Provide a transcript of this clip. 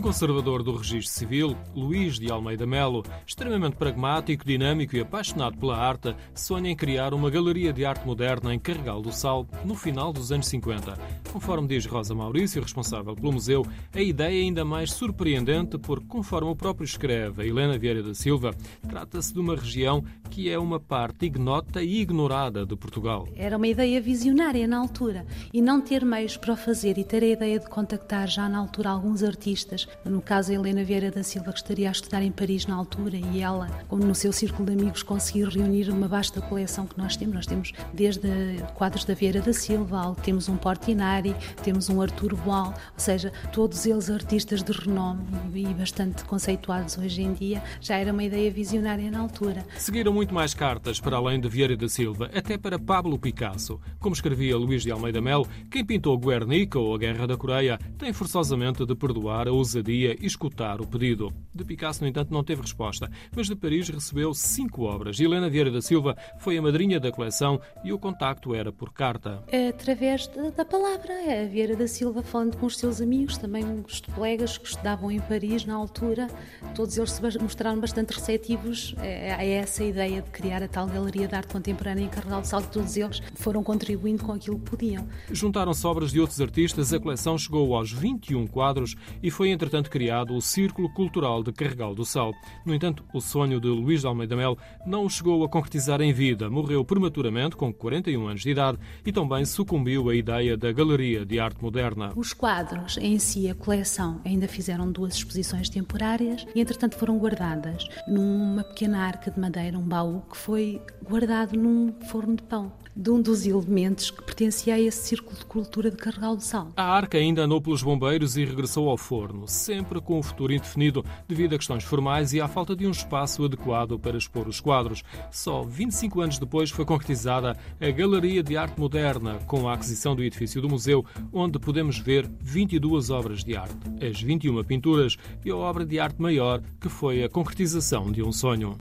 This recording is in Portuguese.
conservador do registro civil, Luís de Almeida Melo, extremamente pragmático, dinâmico e apaixonado pela arte, sonha em criar uma galeria de arte moderna em Carregal do Sal no final dos anos 50. Conforme diz Rosa Maurício, responsável pelo museu, a ideia é ainda mais surpreendente porque, conforme o próprio escreve a Helena Vieira da Silva, trata-se de uma região que é uma parte ignota e ignorada de Portugal. Era uma ideia visionária na altura e não ter meios para o fazer e ter a ideia de contactar já na altura alguns artistas, no caso a Helena Vieira da Silva que estaria a estudar em Paris na altura e ela, como no seu círculo de amigos, conseguir reunir uma vasta coleção que nós temos. Nós temos desde quadros da Vieira da Silva, temos um Portinari, temos um Arturo Boal, ou seja, todos eles artistas de renome e bastante conceituados hoje em dia. Já era uma ideia visionária na altura. Seguiram muito mais cartas para além de Vieira da Silva, até para Pablo Picasso. Como escrevia Luís de Almeida Melo, quem pintou Guernica ou a Guerra da Coreia tem forçosamente de perdoar a e escutar o pedido. De Picasso, no entanto, não teve resposta, mas de Paris recebeu cinco obras. Helena Vieira da Silva foi a madrinha da coleção e o contacto era por carta. Através da palavra, a Vieira da Silva falando com os seus amigos, também os colegas que estudavam em Paris na altura, todos eles se mostraram bastante receptivos a essa ideia de criar a tal Galeria de Arte Contemporânea em Carregal do Sal, todos eles foram contribuindo com aquilo que podiam. Juntaram-se obras de outros artistas, a coleção chegou aos 21 quadros e foi entretanto criado o Círculo Cultural de Carregal do Sal. No entanto, o sonho de Luís de Almeida Mel não chegou a concretizar em vida. Morreu prematuramente, com 41 anos de idade, e também sucumbiu à ideia da Galeria de Arte Moderna. Os quadros em si, a coleção, ainda fizeram duas exposições temporárias e, entretanto, foram guardadas numa pequena arca de madeira, um baú, que foi guardado num forno de pão de um dos elementos que pertencia a esse círculo de cultura de Carregal do Sal. A arca ainda andou pelos bombeiros e regressou ao forno, sempre com o futuro indefinido devido a questões formais e à falta de um espaço adequado para expor os quadros. Só 25 anos depois foi concretizada a Galeria de Arte Moderna, com a aquisição do edifício do museu, onde podemos ver 22 obras de arte, as 21 pinturas e a obra de arte maior, que foi a concretização de um sonho.